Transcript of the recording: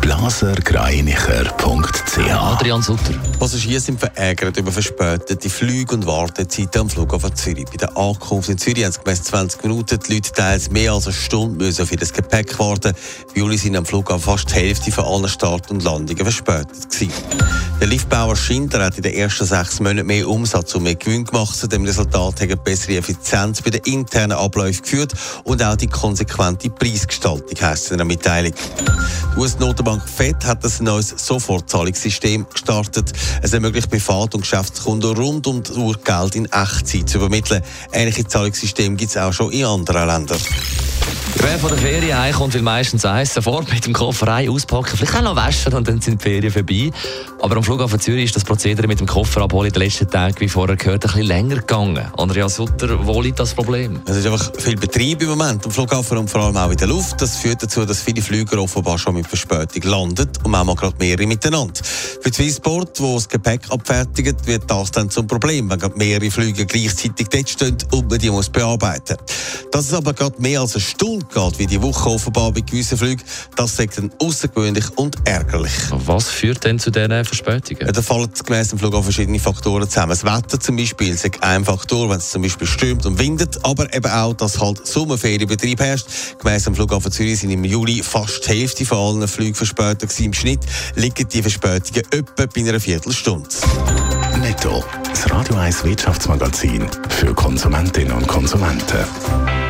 blasergreinicher.ch Adrian Sutter. Passagiere sind verärgert über verspätete Flüge und Wartezeiten am Flughafen Zürich. Bei der Ankunft in Zürich haben es gemäss 20 Minuten die Leute teils mehr als eine Stunde müssen auf ihr Gepäck warten. Bei Juli sind am Flughafen fast die Hälfte von allen Start- und Landungen verspätet gewesen. Der Liftbauer Schindler hat in den ersten sechs Monaten mehr Umsatz und mehr Gewinn gemacht. Zu dem Resultat hat bessere Effizienz bei den internen Abläufen geführt und auch die konsequente Preisgestaltung, heisst es in einer Mitteilung. Die US-Notenbank FED hat ein neues Sofortzahlungssystem gestartet. Es ermöglicht Privat- und Geschäftskunden rund um die Uhr Geld in Echtzeit zu übermitteln. Ähnliche Zahlungssysteme gibt es auch schon in anderen Ländern. Wer von der Ferien heimkommt, will meistens eins sofort mit dem Koffer rein auspacken, vielleicht auch noch waschen und dann sind die Ferien vorbei. Aber am Flughafen Zürich ist das Prozedere mit dem Koffer abholen in den letzten Tagen, wie vorher gehört, ein bisschen länger gegangen. Andreas Sutter, wo liegt das Problem? Es ist einfach viel Betrieb im Moment am Flughafen und vor allem auch in der Luft. Das führt dazu, dass viele Flüger offenbar schon mit Verspätung landen und manchmal gerade mehrere miteinander. Für Swissport, wo das Gepäck abfertigt, wird das dann zum Problem, wenn mehrere Flüge gleichzeitig dort stehen und man die muss bearbeiten. Dass es aber gerade mehr als eine Stunde geht, wie die Woche offenbar bei gewissen Flügen, das sagt dann außergewöhnlich und ärgerlich. Was führt denn zu diesen Verspätungen? Ja, da fallen gemäss dem Flug auch verschiedene Faktoren zusammen. Das Wetter zum Beispiel ist ein Faktor, wenn es zum Beispiel stürmt und windet, aber eben auch, dass halt Sommerferienbetrieb herrscht. Gemäss dem Flughafen Zürich sind im Juli fast die Hälfte von allen Flügen verspätet gewesen. Im Schnitt liegen die Verspätungen etwa bei einer Viertelstunde. Netto, das Radio 1 Wirtschaftsmagazin für Konsumentinnen und Konsumenten.